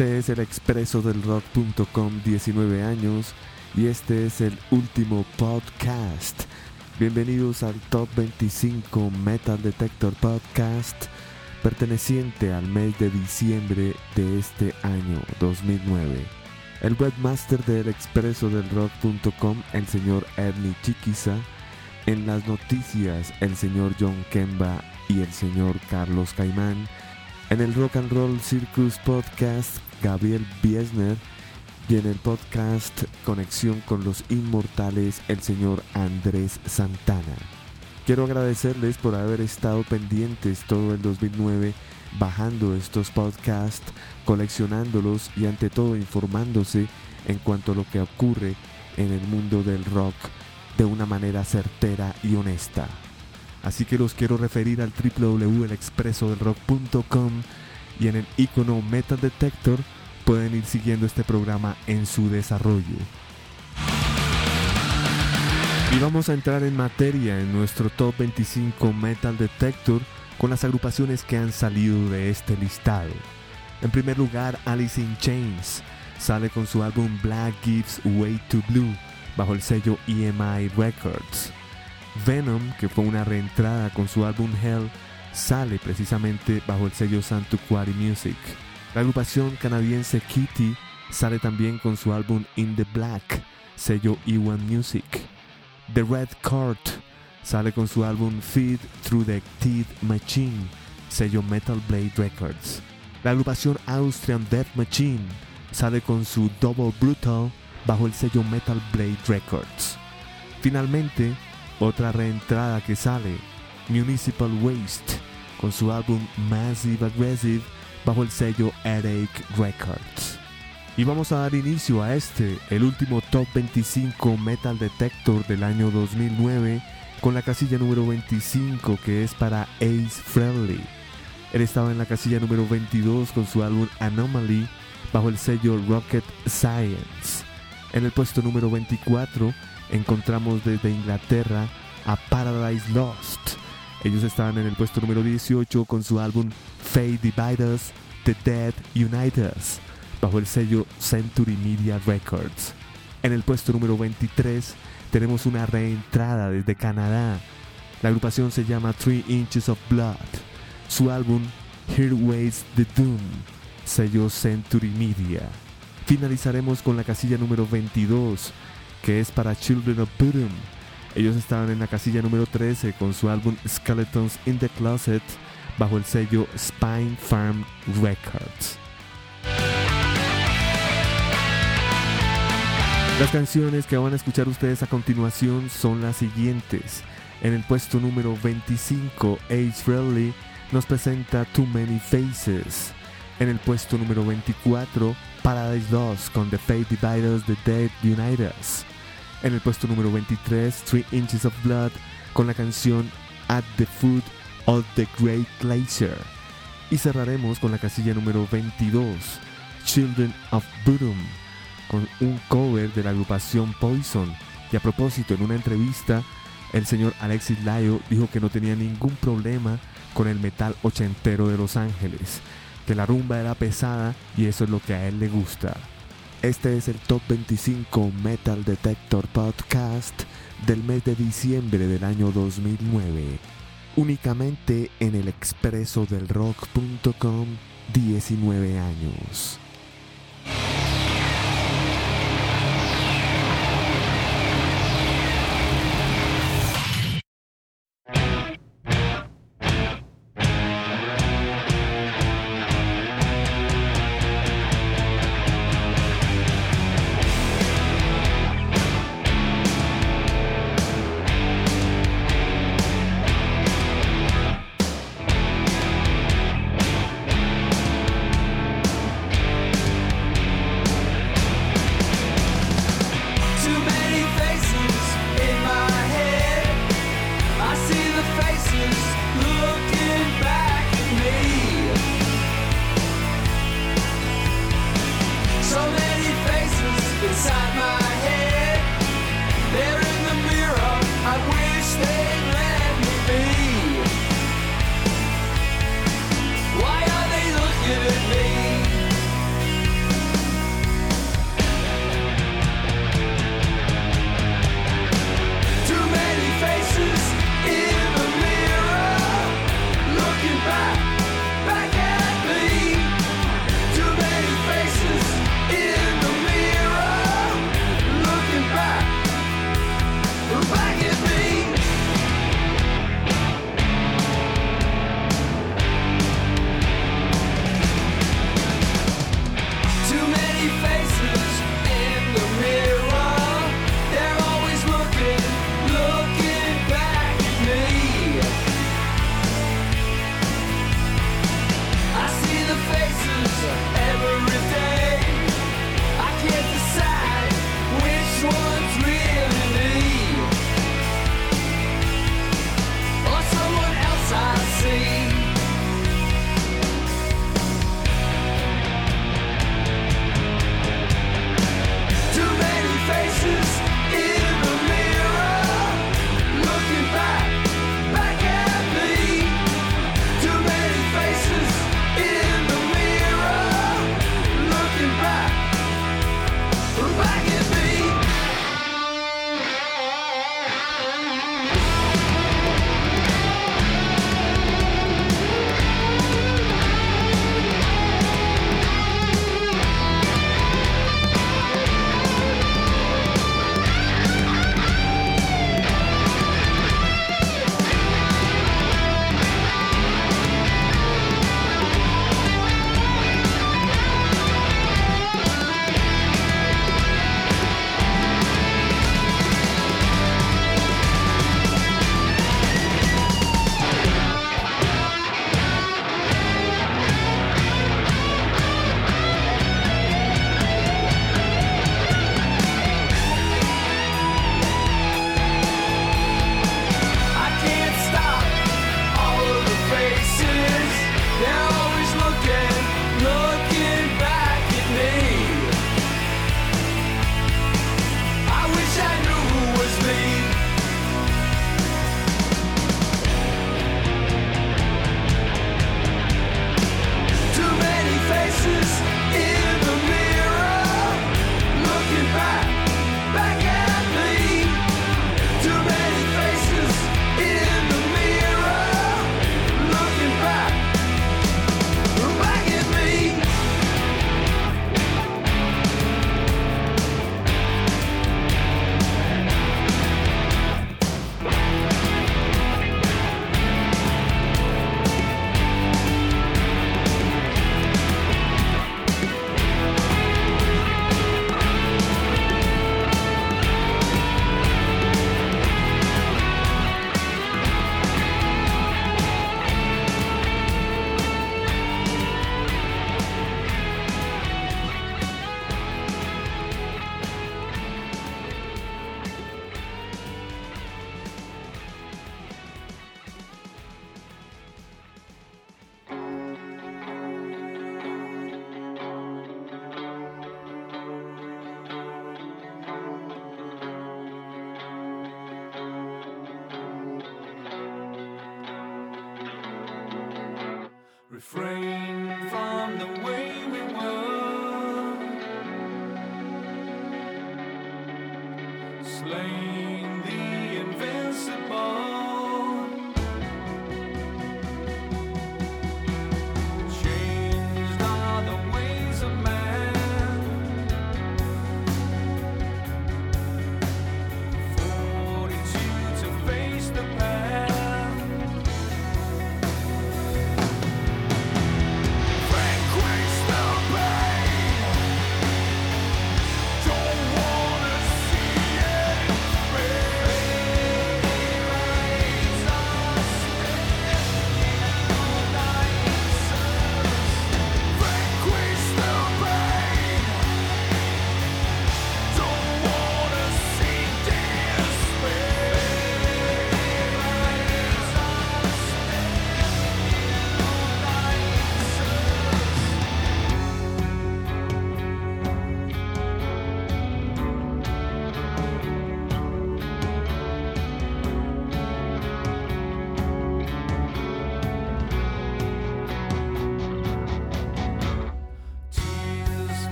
Este es el expreso del rock.com 19 años y este es el último podcast. Bienvenidos al Top 25 Metal Detector Podcast perteneciente al mes de diciembre de este año 2009. El webmaster del expreso del rock.com, el señor Ernie Chiquiza, en las noticias el señor John Kemba y el señor Carlos Caimán, en el Rock and Roll Circus Podcast, Gabriel Biesner. Y en el podcast Conexión con los Inmortales, el señor Andrés Santana. Quiero agradecerles por haber estado pendientes todo el 2009 bajando estos podcasts, coleccionándolos y ante todo informándose en cuanto a lo que ocurre en el mundo del rock de una manera certera y honesta. Así que los quiero referir al www.elexpresodelrock.com y en el icono Metal Detector pueden ir siguiendo este programa en su desarrollo. Y vamos a entrar en materia en nuestro Top 25 Metal Detector con las agrupaciones que han salido de este listado. En primer lugar, Alice in Chains sale con su álbum Black Gives Way to Blue bajo el sello EMI Records. Venom, que fue una reentrada con su álbum Hell, sale precisamente bajo el sello Santuquari Music. La agrupación canadiense Kitty sale también con su álbum In the Black, sello E1 Music. The Red Court sale con su álbum Feed Through the Teeth Machine, sello Metal Blade Records. La agrupación Austrian Death Machine sale con su Double Brutal bajo el sello Metal Blade Records. Finalmente, otra reentrada que sale, Municipal Waste, con su álbum Massive Aggressive bajo el sello Headache Records. Y vamos a dar inicio a este, el último Top 25 Metal Detector del año 2009, con la casilla número 25 que es para Ace Friendly. Él estaba en la casilla número 22 con su álbum Anomaly bajo el sello Rocket Science. En el puesto número 24 encontramos desde Inglaterra a Paradise Lost. Ellos estaban en el puesto número 18 con su álbum Fate Divide Us, The Dead Unite Us, bajo el sello Century Media Records. En el puesto número 23 tenemos una reentrada desde Canadá. La agrupación se llama Three Inches of Blood. Su álbum Here Waits the Doom, sello Century Media. Finalizaremos con la casilla número 22, que es para Children of Bodom. Ellos estaban en la casilla número 13 con su álbum Skeletons in the Closet bajo el sello Spine Farm Records. Las canciones que van a escuchar ustedes a continuación son las siguientes. En el puesto número 25, Ace Frehley nos presenta Too Many Faces. En el puesto número 24, Paradise Lost con The Fate Dividers, The Dead Unite Us. En el puesto número 23, Three Inches of Blood con la canción At the Foot of the Great Glacier. Y cerraremos con la casilla número 22, Children of Bodom, con un cover de la agrupación Poison. Y a propósito, en una entrevista, el señor Alexis Lyo dijo que no tenía ningún problema con el metal ochentero de Los Ángeles, que la rumba era pesada y eso es lo que a él le gusta. Este es el Top 25 Metal Detector Podcast del mes de diciembre del año 2009. Únicamente en el expreso del rock.com 19 años.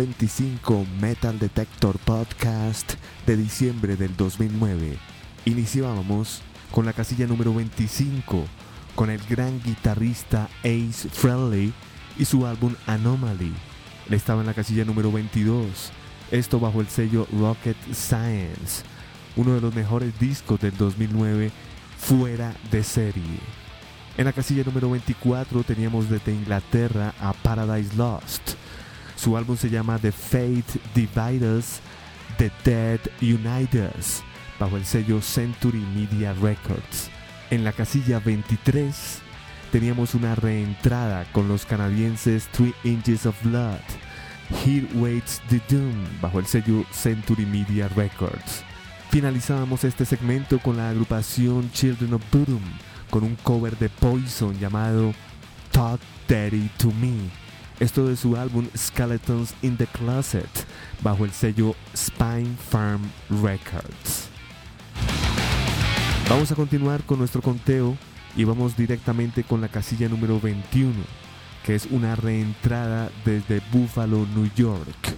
25 Metal Detector Podcast de diciembre del 2009. Iniciábamos con la casilla número 25 con el gran guitarrista Ace Friendly y su álbum Anomaly. Estaba en la casilla número 22, esto bajo el sello Rocket Science, uno de los mejores discos del 2009 fuera de serie. En la casilla número 24 teníamos desde Inglaterra a Paradise Lost su álbum se llama The Fate Dividers, The Dead Uniters, bajo el sello Century Media Records. En la casilla 23 teníamos una reentrada con los canadienses Three Inches of Blood, Here Waits the Doom, bajo el sello Century Media Records. Finalizábamos este segmento con la agrupación Children of Bodom, con un cover de Poison llamado Talk Daddy to Me, esto de su álbum Skeletons in the Closet bajo el sello Spine Farm Records. Vamos a continuar con nuestro conteo y vamos directamente con la casilla número 21, que es una reentrada desde Buffalo, New York.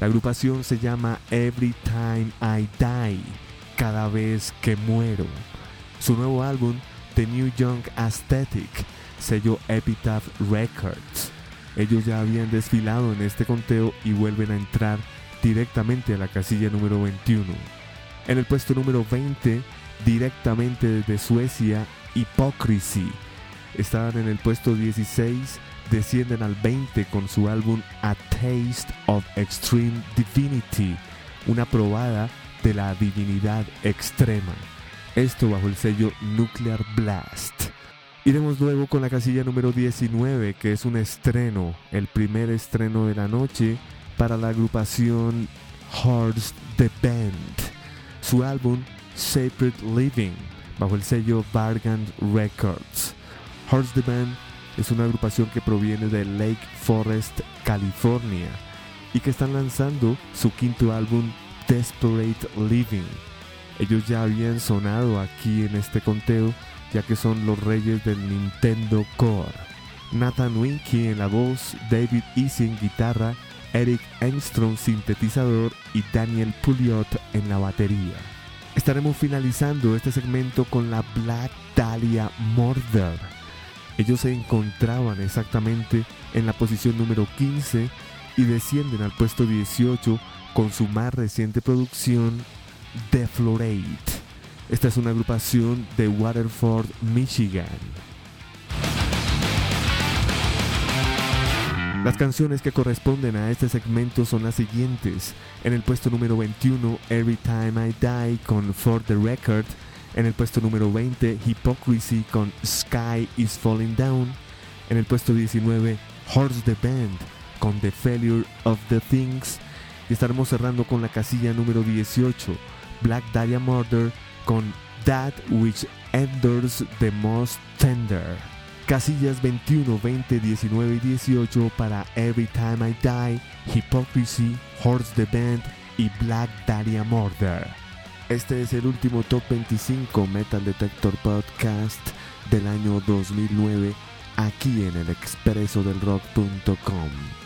La agrupación se llama Every Time I Die, cada vez que muero. Su nuevo álbum, The New Young Aesthetic, sello Epitaph Records. Ellos ya habían desfilado en este conteo y vuelven a entrar directamente a la casilla número 21. En el puesto número 20, directamente desde Suecia, Hypocrisy. Estaban en el puesto 16, descienden al 20 con su álbum A Taste of Extreme Divinity, una probada de la divinidad extrema. Esto bajo el sello Nuclear Blast. Iremos luego con la casilla número 19, que es un estreno, el primer estreno de la noche para la agrupación Horse the Band. Su álbum Sacred Living, bajo el sello Bargain Records. Horse the Band es una agrupación que proviene de Lake Forest, California, y que están lanzando su quinto álbum Desperate Living. Ellos ya habían sonado aquí en este conteo, ya que son los reyes del Nintendo Core. Nathan Winky en la voz, David Easy en guitarra, Eric Engstrom sintetizador y Daniel Pouliot en la batería. Estaremos finalizando este segmento con la Black Dahlia Murder. Ellos se encontraban exactamente en la posición número 15 y descienden al puesto 18 con su más reciente producción Deflorate. Esta es una agrupación de Waterford, Michigan. Las canciones que corresponden a este segmento son las siguientes. En el puesto número 21, Every Time I Die con For the Record. En el puesto número 20, Hypocrisy con Sky is Falling Down. En el puesto 19, Horse the Band con The Failure of the Things. Y estaremos cerrando con la casilla número 18, Black Dahlia Murder con That Which Endures the Most Tender. Casillas 21, 20, 19 y 18 para Every Time I Die, Hypocrisy, Horse the Band y Black Dahlia Murder. Este es el último Top 25 Metal Detector Podcast del año 2009 aquí en el expreso del rock.com.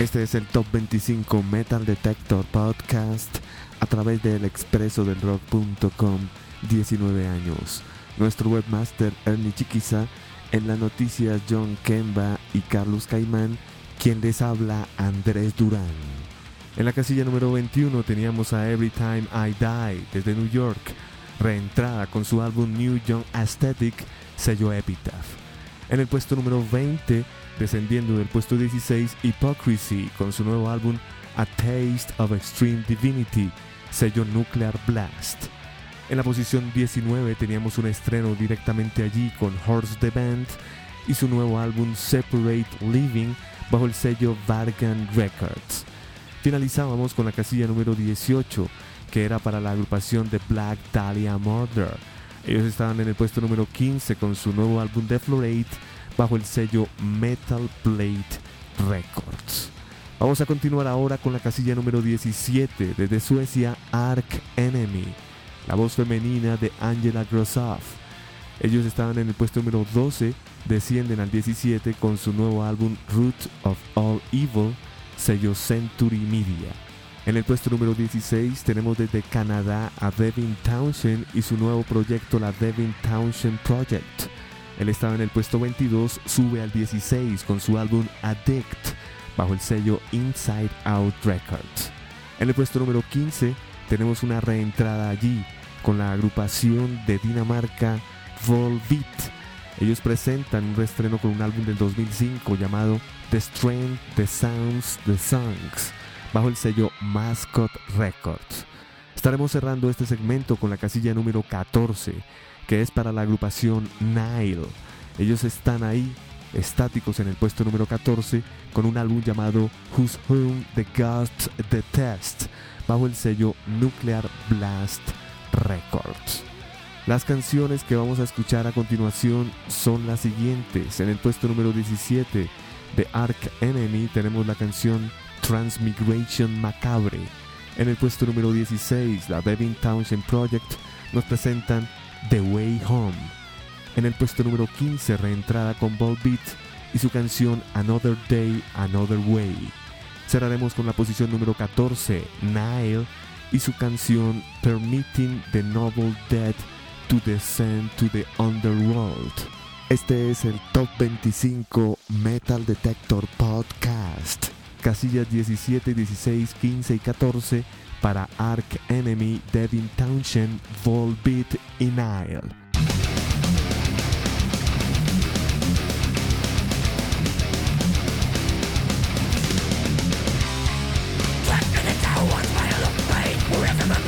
Este es el Top 25 Metal Detector Podcast a través del expreso del rock.com 19 años. Nuestro webmaster Ernie Chiquiza, en las noticias John Kemba y Carlos Caimán, quien les habla Andrés Durán. En la casilla número 21 teníamos a Every Time I Die desde New York, reentrada con su álbum New Young Aesthetic, sello Epitaph. En el puesto número 20 descendiendo del puesto 16 Hypocrisy con su nuevo álbum A Taste of Extreme Divinity, sello Nuclear Blast. En la posición 19 teníamos un estreno directamente allí con Horse the Band y su nuevo álbum Separate Living bajo el sello Vargan Records. Finalizábamos con la casilla número 18 que era para la agrupación de Black Dahlia Murder. Ellos estaban en el puesto número 15 con su nuevo álbum Deflorate bajo el sello Metal Plate Records. Vamos a continuar ahora con la casilla número 17 desde Suecia Ark Enemy, la voz femenina de Angela Grossoff. Ellos estaban en el puesto número 12, descienden al 17 con su nuevo álbum Root of All Evil, sello Century Media. En el puesto número 16 tenemos desde Canadá a Devin Townshend y su nuevo proyecto, la Devin Townshend Project. Él estaba en el puesto 22, sube al 16 con su álbum Addict bajo el sello Inside Out Records. En el puesto número 15 tenemos una reentrada allí con la agrupación de Dinamarca Volbeat. Ellos presentan un reestreno con un álbum del 2005 llamado The Strength, The Sounds, The Songs bajo el sello Mascot Records. Estaremos cerrando este segmento con la casilla número 14 que es para la agrupación Nile. Ellos están ahí, estáticos en el puesto número 14, con un álbum llamado Who's Whom the Gods Detest, bajo el sello Nuclear Blast Records. Las canciones que vamos a escuchar a continuación son las siguientes. En el puesto número 17 de Ark Enemy tenemos la canción Transmigration Macabre. En el puesto número 16, la Devin Townshend Project nos presentan The Way Home. En el puesto número 15, reentrada con Ball Beat y su canción Another Day, Another Way. Cerraremos con la posición número 14, Nile, y su canción Permitting the Noble Dead to descend to the underworld. Este es el Top 25 Metal Detector Podcast. Casillas 17, 16, 15 y 14 para Ark Enemy, Devin Townshend, Volbeat y Nile. Aftermath.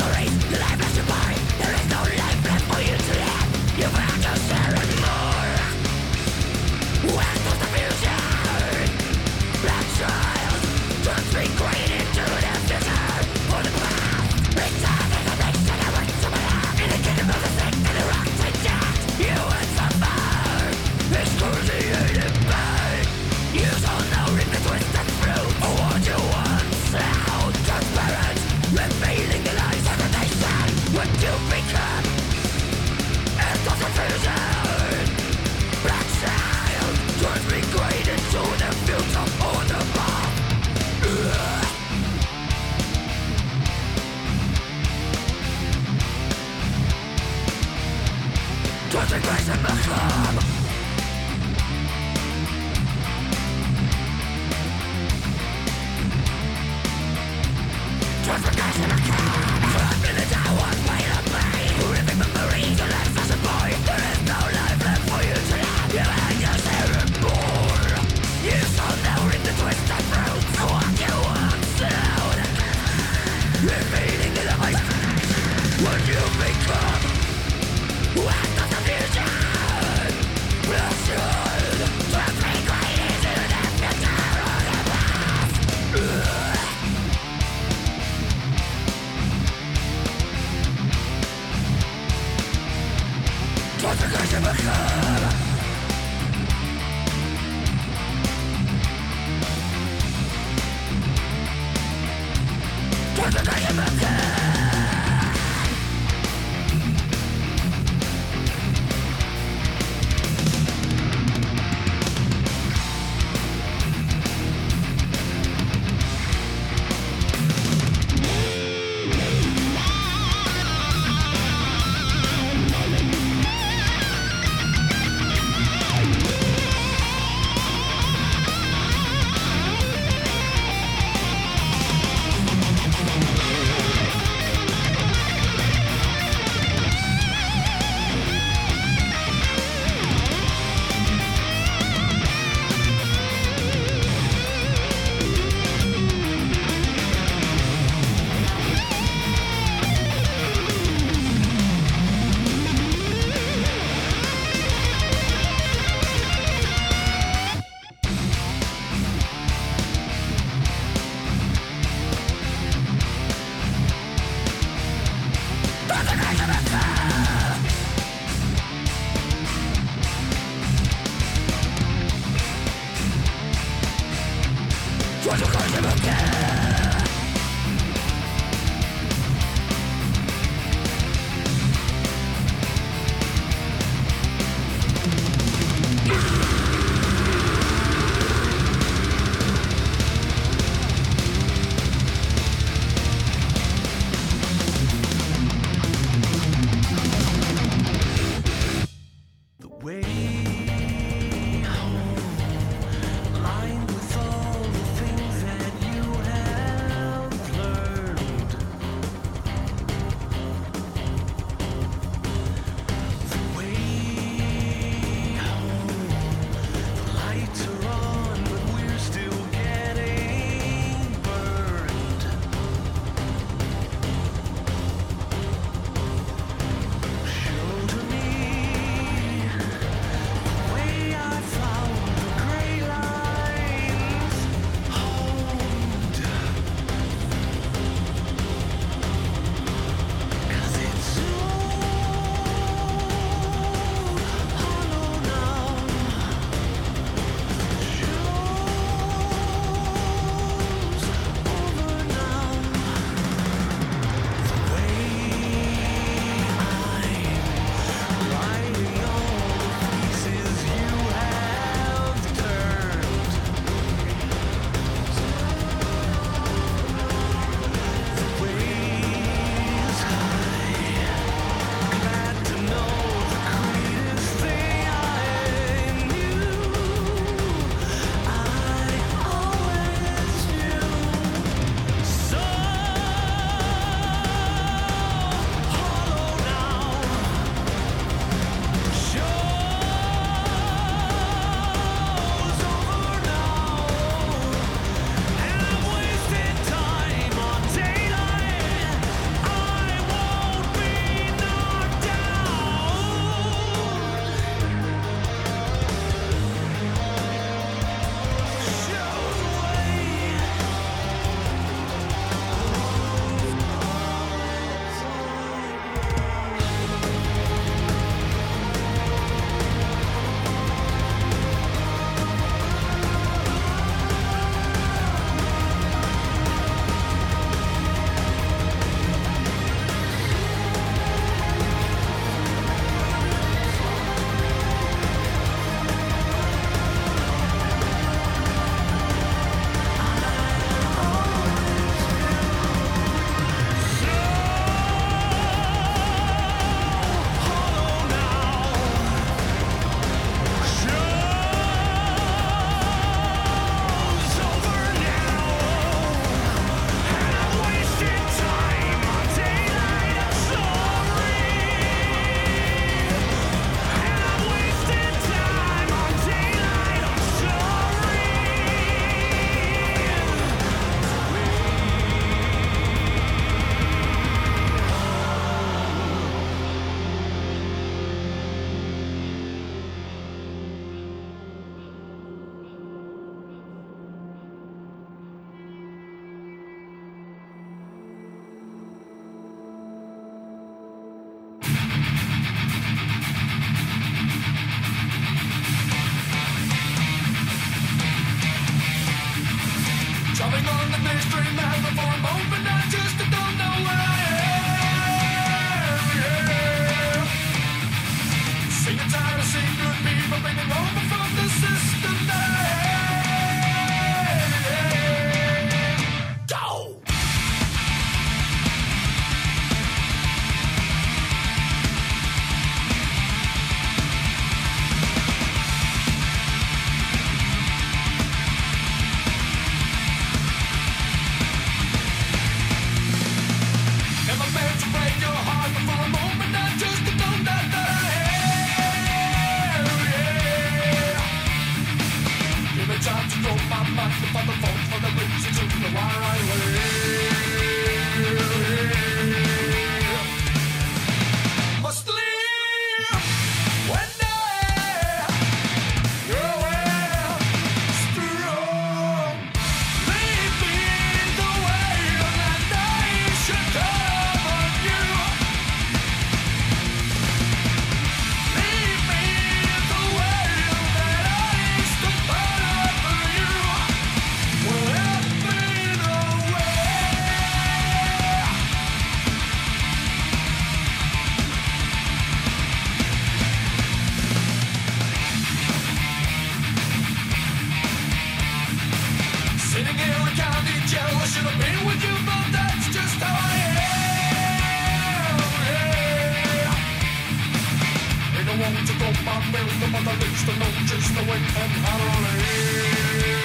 to go back, way, the mother leaves to know just the way and how to live.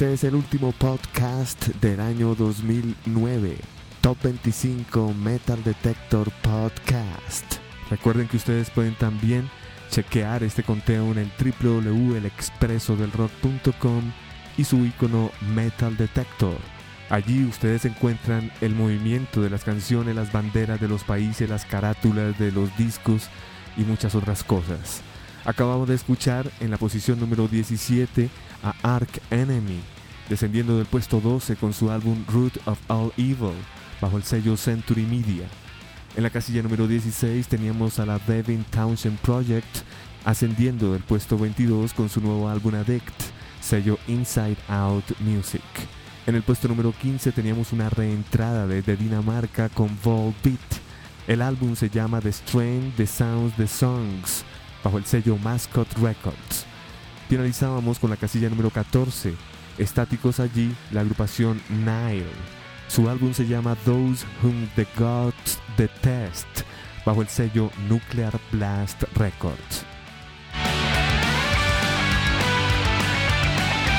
Este es el último podcast del año 2009. Top 25 Metal Detector Podcast. Recuerden que ustedes pueden también chequear este conteo en el www.elexpresodelrock.com y su icono Metal Detector. Allí ustedes encuentran el movimiento de las canciones, las banderas de los países, las carátulas de los discos y muchas otras cosas. Acabamos de escuchar en la posición número 17 a Ark Enemy, descendiendo del puesto 12 con su álbum Root of All Evil, bajo el sello Century Media. En la casilla número 16 teníamos a la Devin Townshend Project, ascendiendo del puesto 22 con su nuevo álbum Addict, sello Inside Out Music. En el puesto número 15 teníamos una reentrada desde Dinamarca con Volbeat. El álbum se llama The Strain, The Sounds, The Songs, bajo el sello Mascot Records. Finalizábamos con la casilla número 14, estáticos allí, la agrupación Nile. Su álbum se llama Those Whom the Gods Detest, bajo el sello Nuclear Blast Records.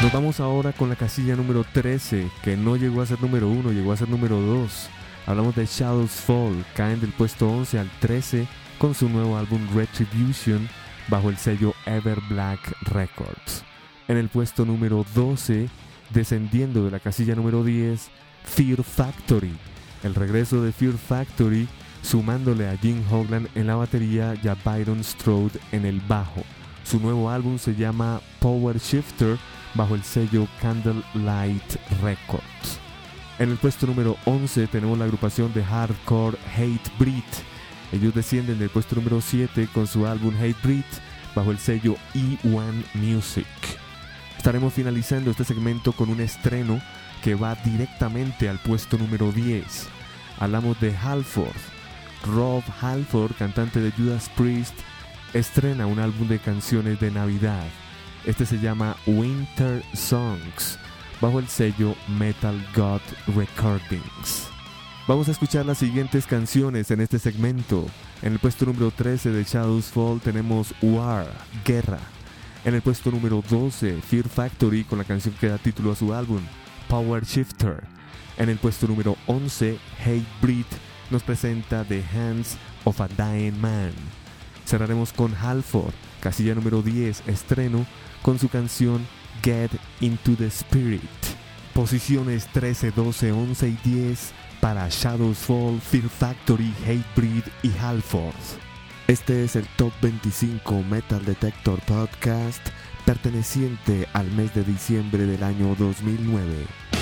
Nos vamos ahora con la casilla número 13, que no llegó a ser número 1, llegó a ser número 2. Hablamos de Shadows Fall, caen del puesto 11 al 13 con su nuevo álbum Retribution bajo el sello Ever Black Records. En el puesto número 12, descendiendo de la casilla número 10, Fear Factory. El regreso de Fear Factory sumándole a Jim Hoglan en la batería y a Byron Strode en el bajo. Su nuevo álbum se llama Power Shifter bajo el sello Candlelight Records. En el puesto número 11 tenemos la agrupación de hardcore Hate Breed. Ellos descienden del puesto número 7 con su álbum Hate Breed bajo el sello E1 Music. Estaremos finalizando este segmento con un estreno que va directamente al puesto número 10. Hablamos de Halford. Rob Halford, cantante de Judas Priest, estrena un álbum de canciones de Navidad. Este se llama Winter Songs, bajo el sello Metal God Recordings. Vamos a escuchar las siguientes canciones en este segmento. En el puesto número 13 de Shadows Fall tenemos War, Guerra. En el puesto número 12, Fear Factory con la canción que da título a su álbum, Power Shifter. En el puesto número 11, Hate Breed nos presenta The Hands of a Dying Man. Cerraremos con Halford, casilla número 10, estreno, con su canción Get Into the Spirit. Posiciones 13, 12, 11 y 10 para Shadows Fall, Fear Factory, Hatebreed y Halford. Este es el Top 25 Metal Detector Podcast perteneciente al mes de diciembre del año 2009.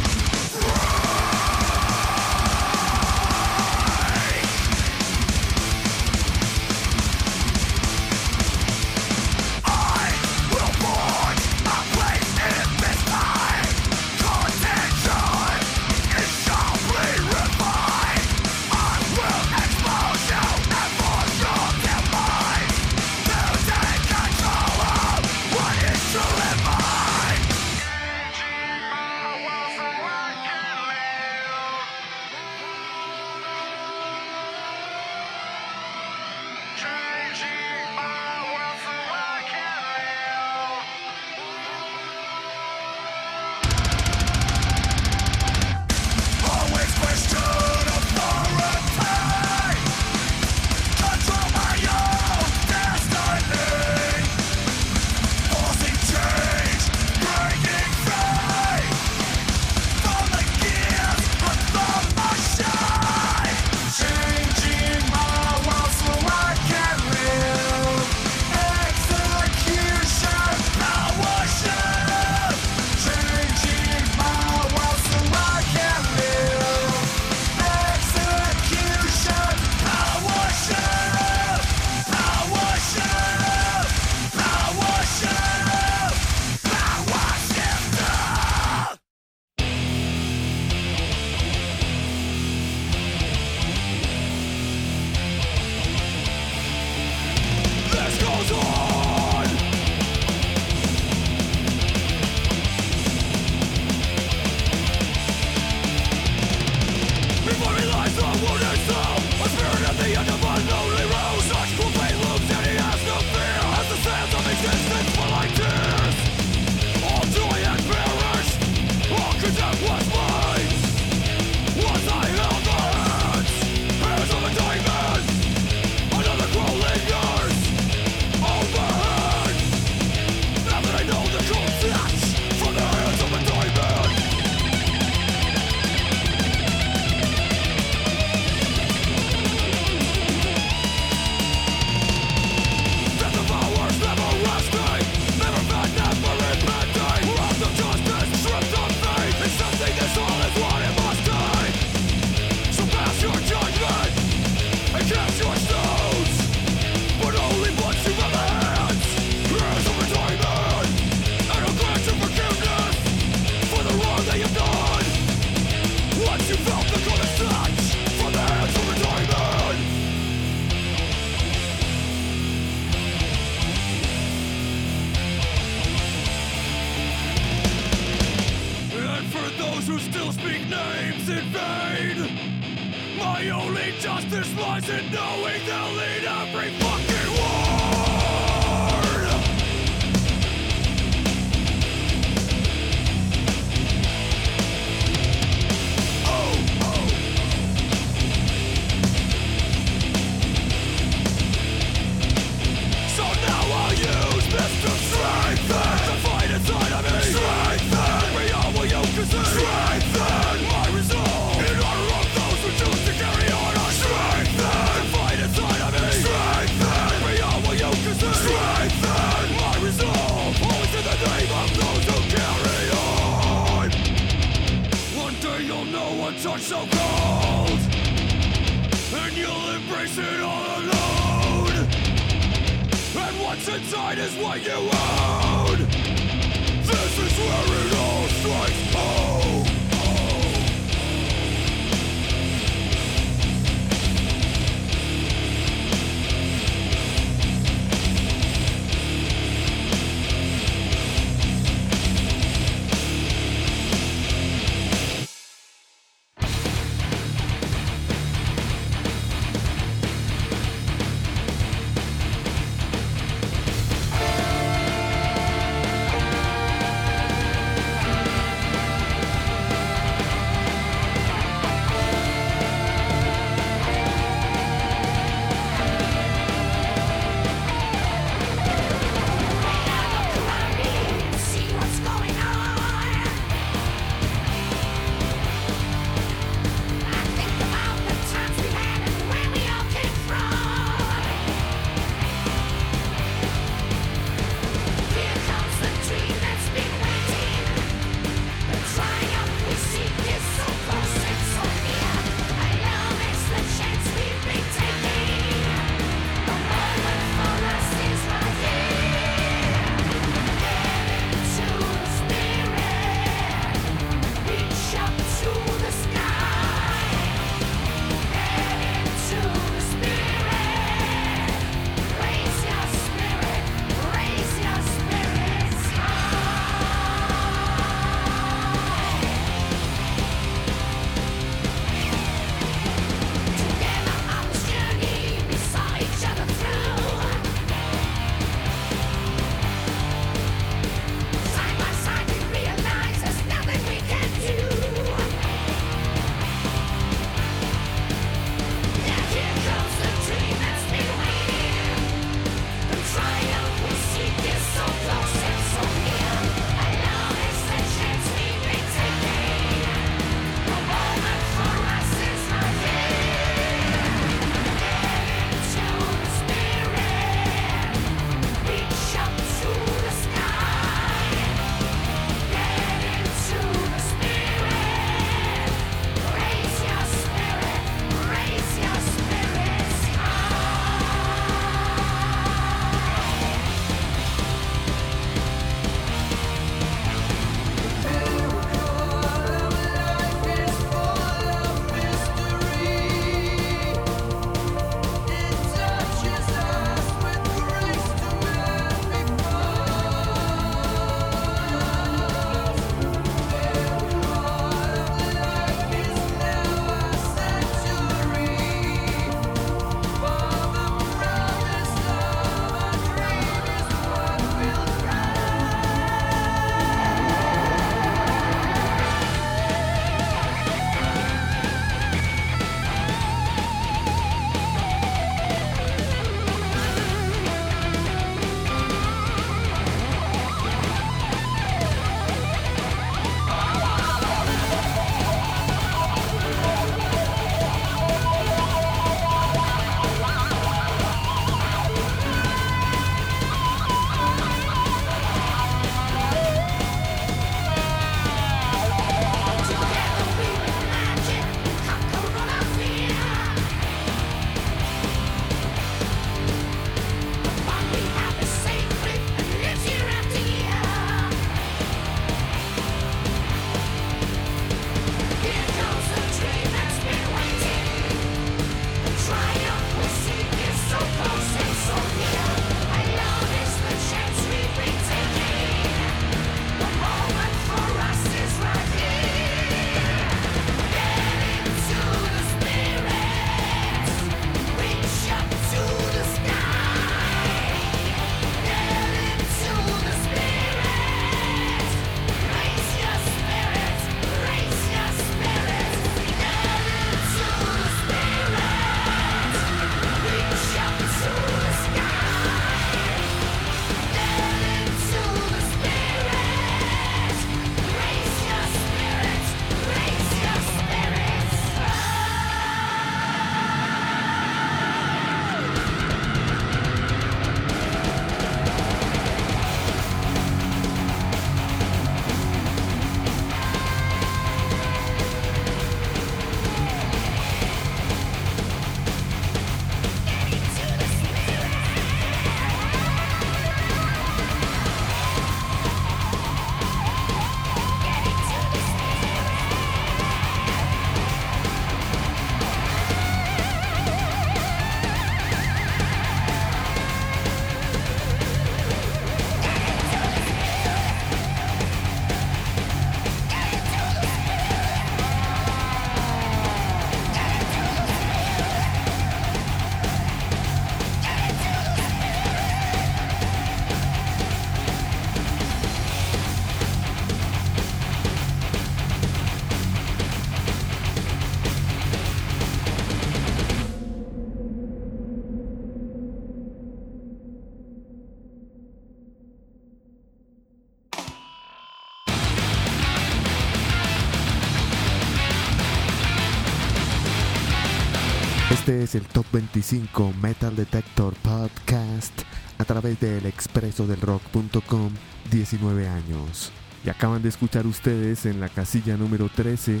Es el Top 25 Metal Detector Podcast a través de elexpresodelrock.com 19 años. Y acaban de escuchar ustedes en la casilla número 13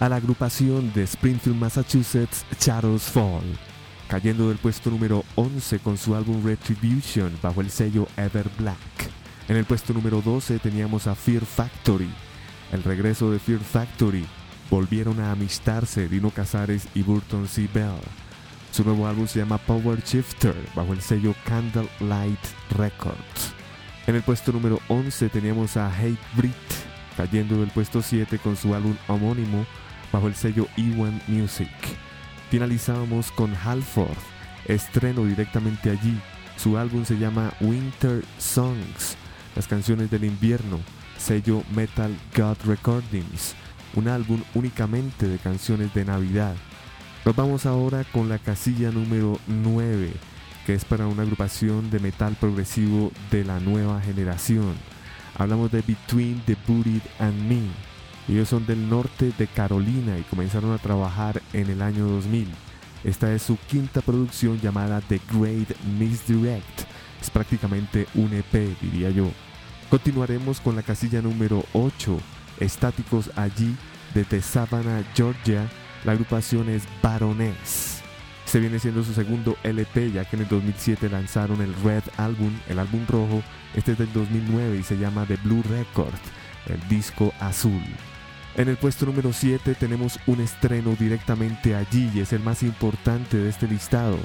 a la agrupación de Springfield, Massachusetts, Shadows Fall, cayendo del puesto número 11 con su álbum Retribution bajo el sello Ever Black. En el puesto número 12 teníamos a Fear Factory. El regreso de Fear Factory volvieron a amistarse Dino Casares y Burton C. Bell. Su nuevo álbum se llama Power Shifter bajo el sello Candlelight Records. En el puesto número 11 teníamos a Hate Brit, cayendo del puesto 7 con su álbum homónimo bajo el sello E1 Music. Finalizábamos con Halford, estreno directamente allí. Su álbum se llama Winter Songs, las canciones del invierno, sello Metal God Recordings, un álbum únicamente de canciones de Navidad. Nos vamos ahora con la casilla número 9, que es para una agrupación de metal progresivo de la nueva generación. Hablamos de Between the Buried and Me. Ellos son del norte de Carolina y comenzaron a trabajar en el año 2000. Esta es su quinta producción llamada The Great Misdirect. Es prácticamente un EP, diría yo. Continuaremos con la casilla número 8, Estáticos allí, desde Savannah, Georgia. La agrupación es Baroness. Se viene siendo su segundo LP, ya que en el 2007 lanzaron el Red Album, el álbum rojo. Este es del 2009 y se llama The Blue Record, el disco azul. En el puesto número 7 tenemos un estreno directamente allí y es el más importante de este listado.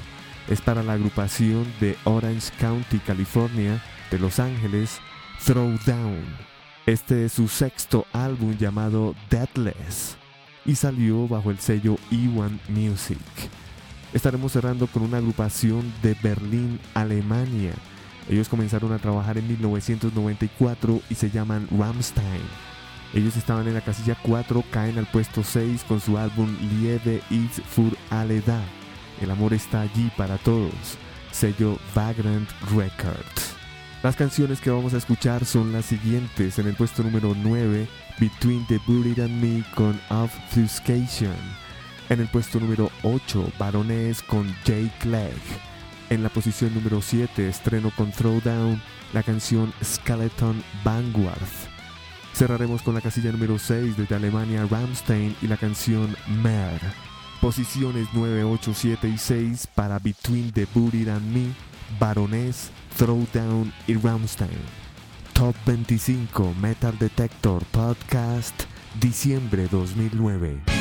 Es para la agrupación de Orange County, California, de Los Ángeles, Throwdown. Este es su sexto álbum llamado Deadless y salió bajo el sello E1 Music. Estaremos cerrando con una agrupación de Berlín, Alemania. Ellos comenzaron a trabajar en 1994 y se llaman Rammstein. Ellos estaban en la casilla 4, caen al puesto 6 con su álbum Liebe ist für alle da. El amor está allí para todos. Sello Vagrant Records. Las canciones que vamos a escuchar son las siguientes. En el puesto número 9, Between the Buried and Me con Obfuscation. En el puesto número 8, Baroness con Jay Clegg. En la posición número 7, estreno con Throwdown, la canción Skeleton Vanguard. Cerraremos con la casilla número 6 desde Alemania Ramstein y la canción Mer. Posiciones 9, 8, 7 y 6 para Between the Buried and Me, Baroness, Throwdown y Ramstein. Top 25 Metal Detector Podcast, diciembre 2009.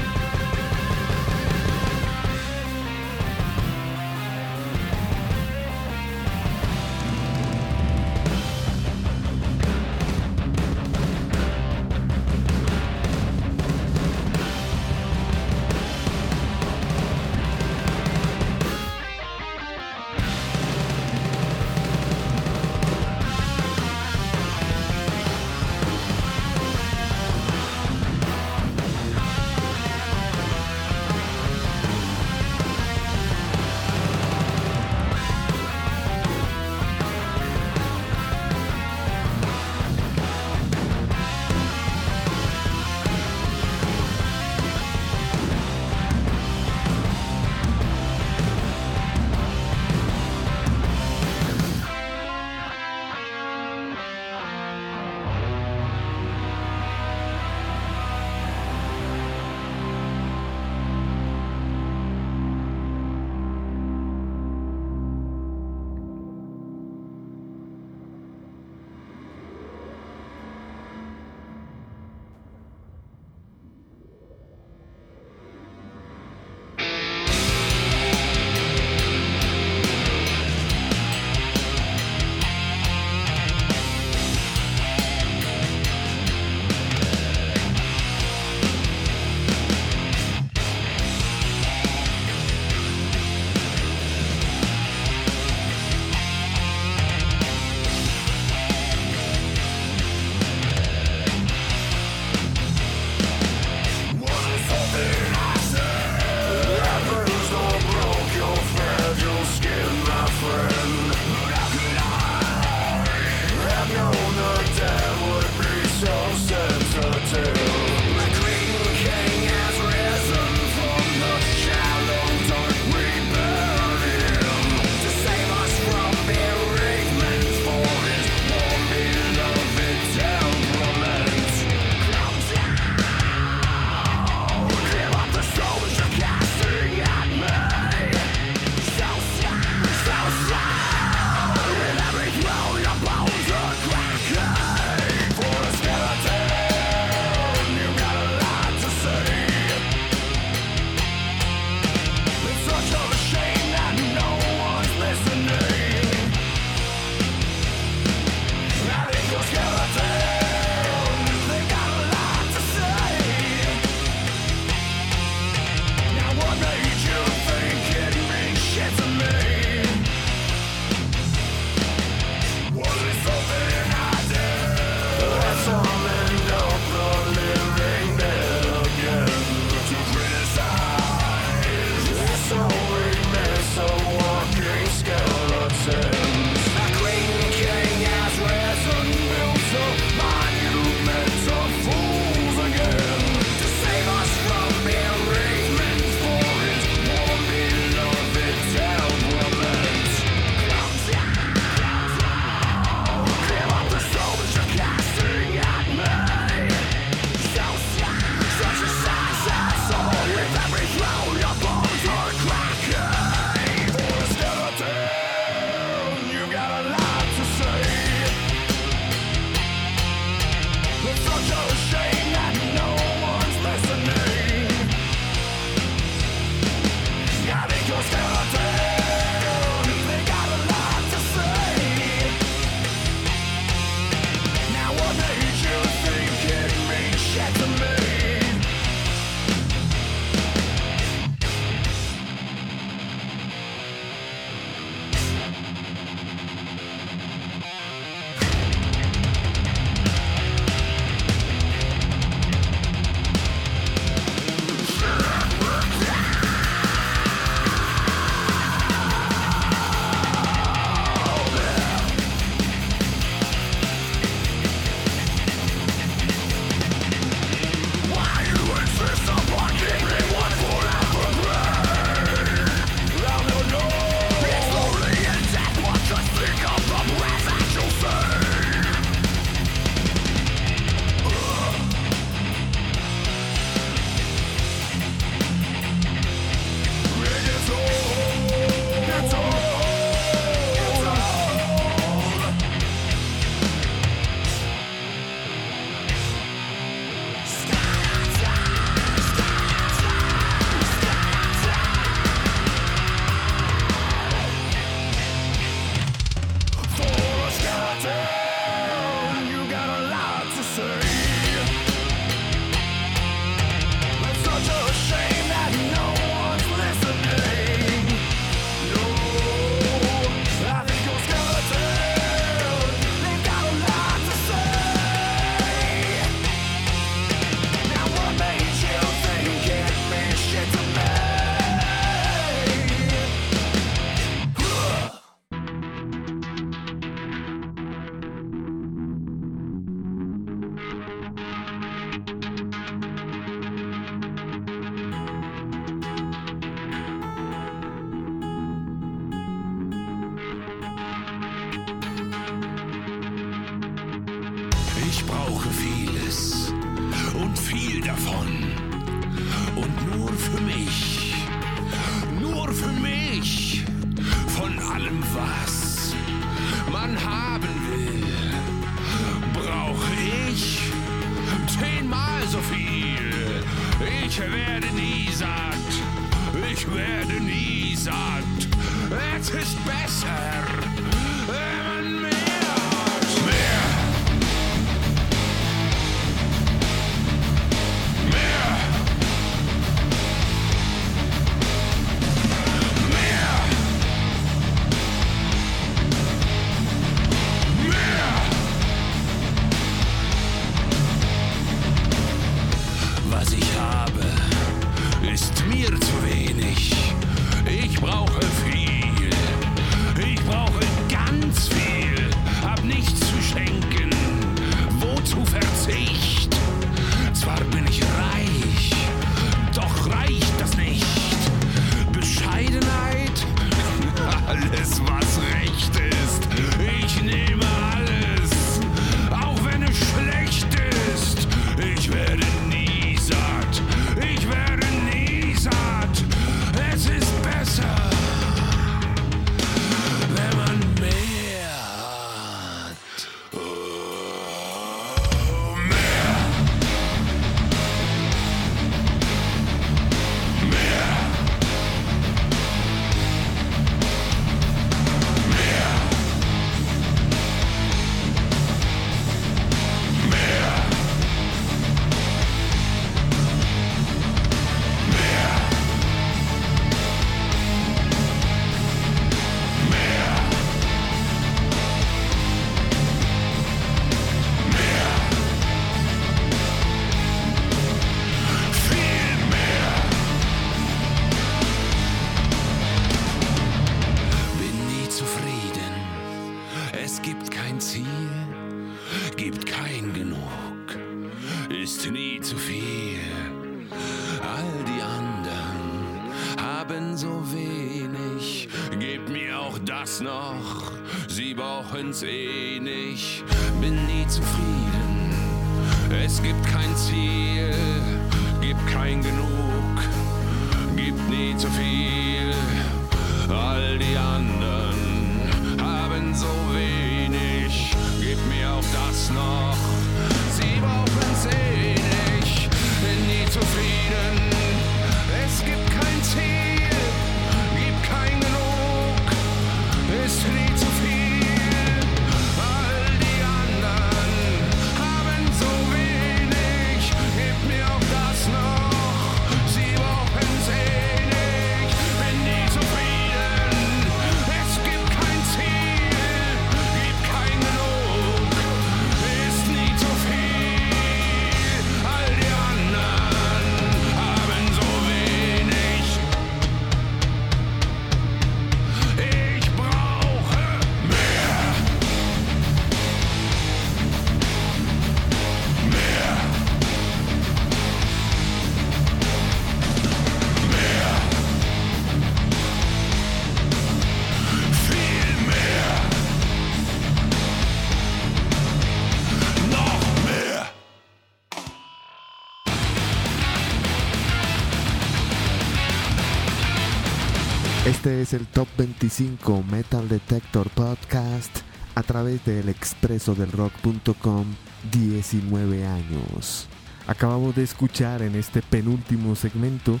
Este es el Top 25 Metal Detector Podcast a través del expreso del rock.com 19 años. Acabamos de escuchar en este penúltimo segmento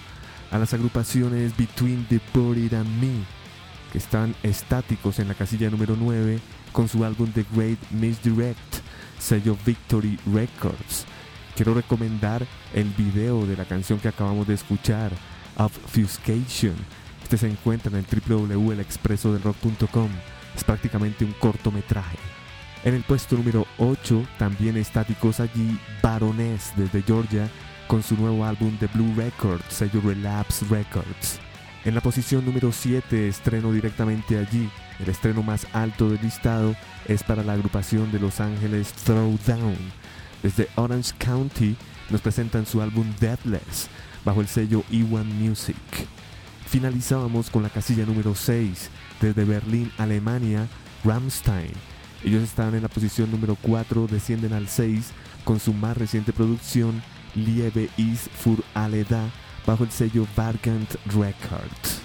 a las agrupaciones Between the Buried and Me, que están estáticos en la casilla número 9 con su álbum The Great Misdirect, sello Victory Records. Quiero recomendar el video de la canción que acabamos de escuchar, Obfuscation. Este se encuentra en el www.elexpresodelrock.com. Es prácticamente un cortometraje. En el puesto número 8, también estáticos allí, Baroness desde Georgia, con su nuevo álbum The Blue Records, sello Relapse Records. En la posición número 7, estreno directamente allí. El estreno más alto del listado es para la agrupación de Los Ángeles Throwdown. Desde Orange County nos presentan su álbum Deathless bajo el sello E1 Music. Finalizábamos con la casilla número 6 desde Berlín, Alemania, Rammstein. Ellos estaban en la posición número 4, descienden al 6 con su más reciente producción, Liebe is für alle da, bajo el sello Vargant Records.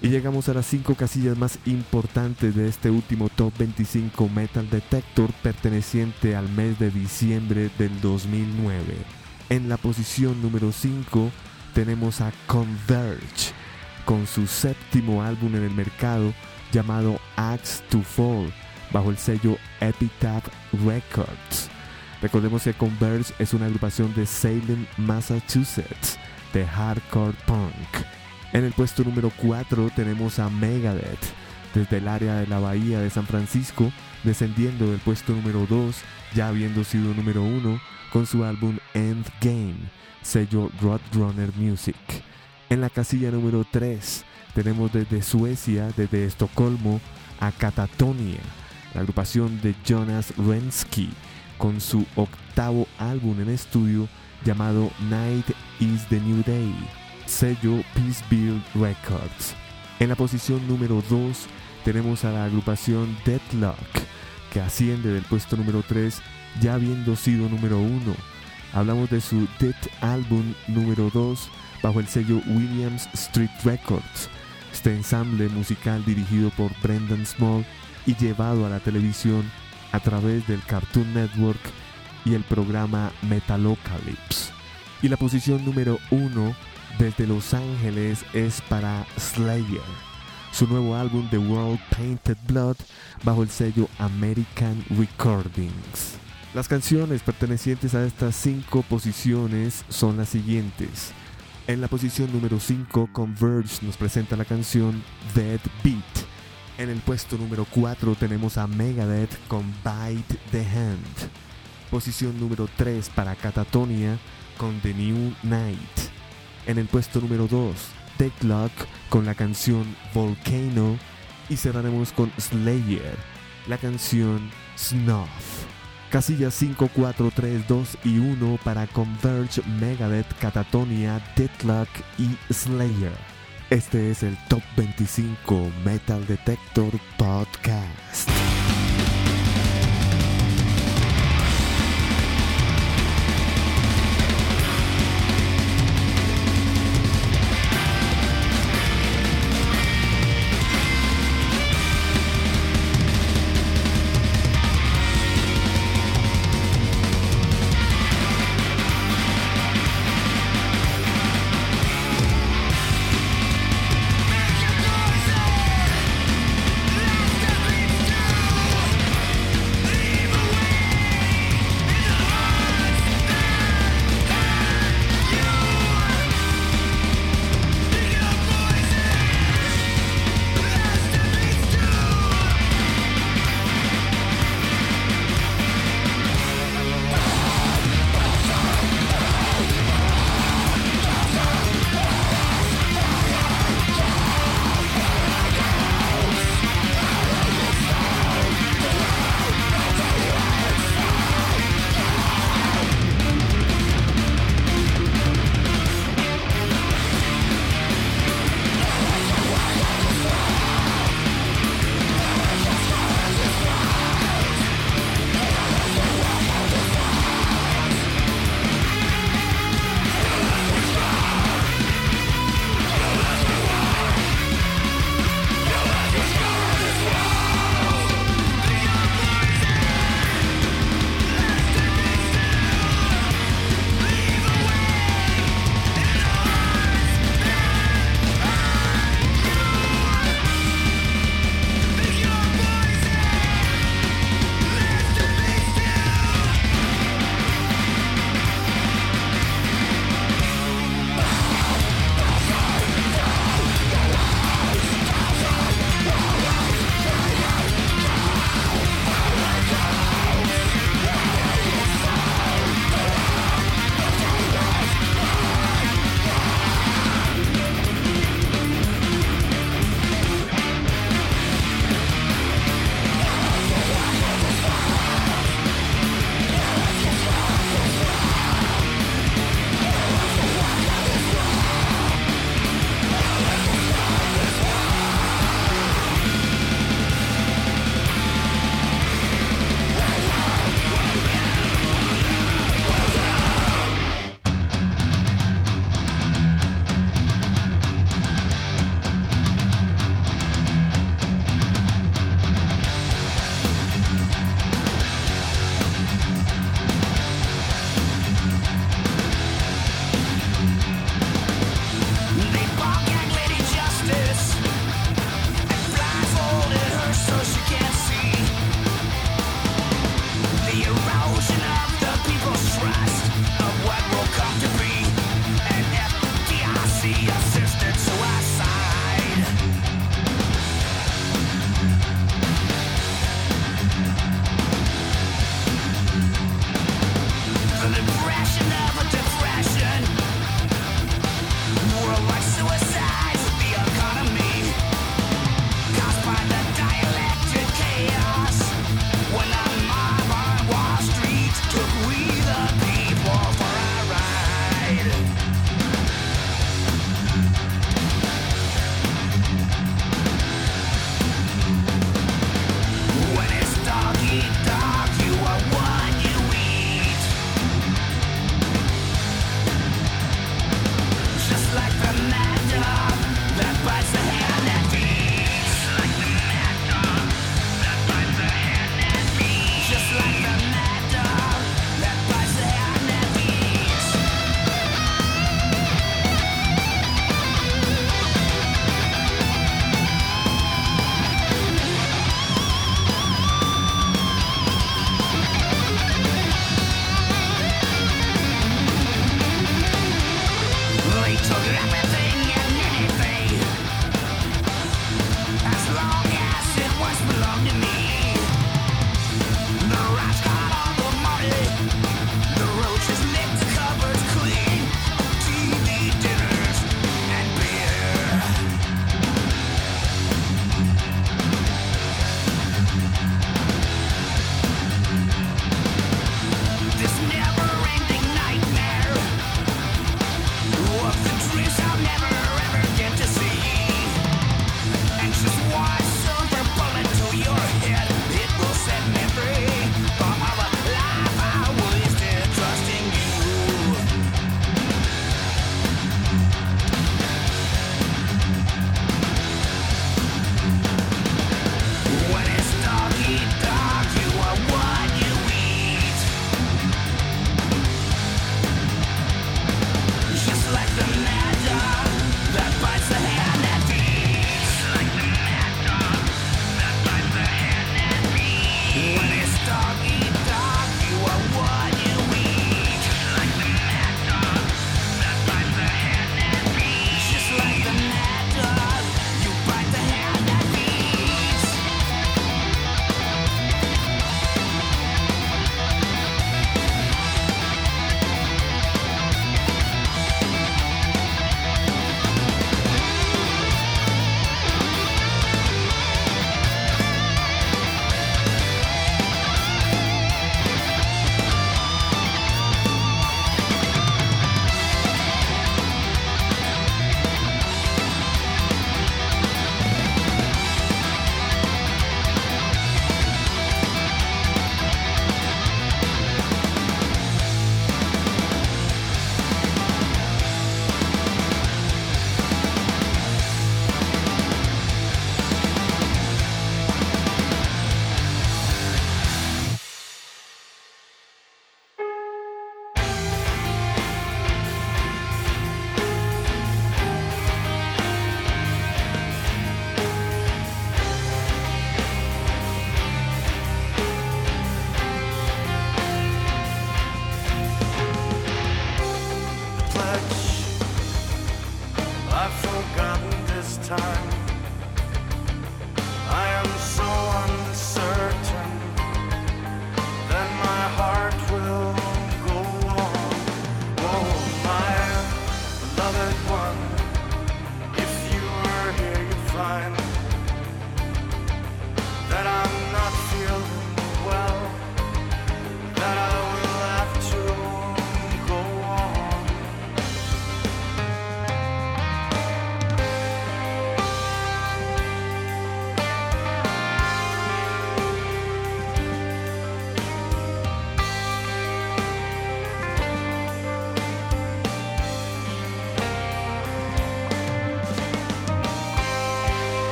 Y llegamos a las 5 casillas más importantes de este último Top 25 Metal Detector perteneciente al mes de diciembre del 2009. En la posición número 5 tenemos a Converge con su séptimo álbum en el mercado llamado Axe to Fall bajo el sello Epitaph Records. Recordemos que Converge es una agrupación de Salem, Massachusetts, de hardcore punk. En el puesto número 4 tenemos a Megadeth, desde el área de la bahía de San Francisco, descendiendo del puesto número 2, ya habiendo sido número 1, con su álbum Endgame, sello Roadrunner Music. En la casilla número 3 tenemos desde Suecia, desde Estocolmo, a Catatonia, la agrupación de Jonas Rensky, con su octavo álbum en estudio llamado Night is the New Day, sello Peace Build Records. En la posición número 2 tenemos a la agrupación Deadlock, que asciende del puesto número 3 ya habiendo sido número 1. Hablamos de su Dead álbum número 2 bajo el sello Williams Street Records. Este ensamble musical dirigido por Brendan Small y llevado a la televisión a través del Cartoon Network y el programa Metalocalypse. Y la posición número 1 desde Los Ángeles es para Slayer, su nuevo álbum The World Painted Blood bajo el sello American Recordings. Las canciones pertenecientes a estas cinco posiciones son las siguientes. En la posición número 5, Converge nos presenta la canción Dead Beat. En el puesto número 4 tenemos a Megadeth con Bite the Hand. Posición número 3 para Catatonia con The New Night. En el puesto número 2, Deadlock con la canción Volcano. Y cerraremos con Slayer, la canción Snuff. Casillas 5, 4, 3, 2 y 1 para Converge, Megadeth, Catatonia, Deadlock y Slayer. Este es el Top 25 Metal Detector Podcast.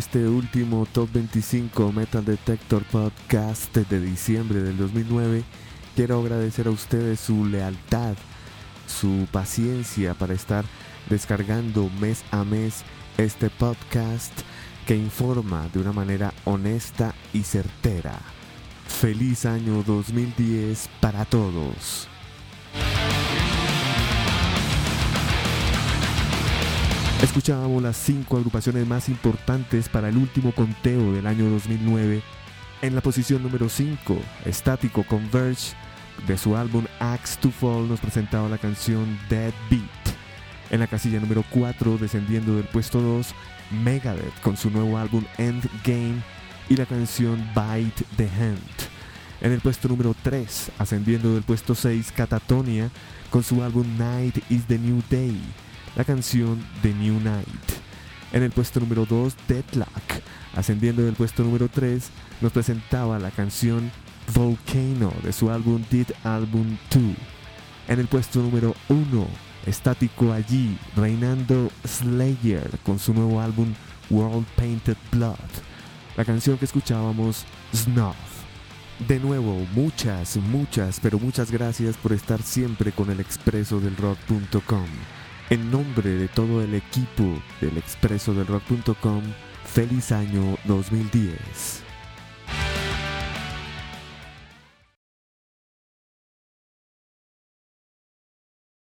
Este último Top 25 Metal Detector Podcast de diciembre del 2009, quiero agradecer a ustedes su lealtad, su paciencia para estar descargando mes a mes este podcast que informa de una manera honesta y certera. Feliz año 2010 para todos. Escuchábamos las cinco agrupaciones más importantes para el último conteo del año 2009. En la posición número 5, Estático Converge, de su álbum Axe to Fall, nos presentaba la canción Dead Beat. En la casilla número 4, descendiendo del puesto 2, Megadeth con su nuevo álbum Endgame y la canción Bite the Hand. En el puesto número 3, ascendiendo del puesto 6, Catatonia con su álbum Night is the New Day la canción The New Night. En el puesto número 2, Deadlock, ascendiendo del puesto número 3, nos presentaba la canción Volcano de su álbum Did Album 2. En el puesto número 1, estático allí, reinando Slayer con su nuevo álbum World Painted Blood. La canción que escuchábamos, Snuff. De nuevo, muchas, muchas, pero muchas gracias por estar siempre con el expreso del rock.com. En nombre de todo el equipo del expreso del rock.com, feliz año 2010.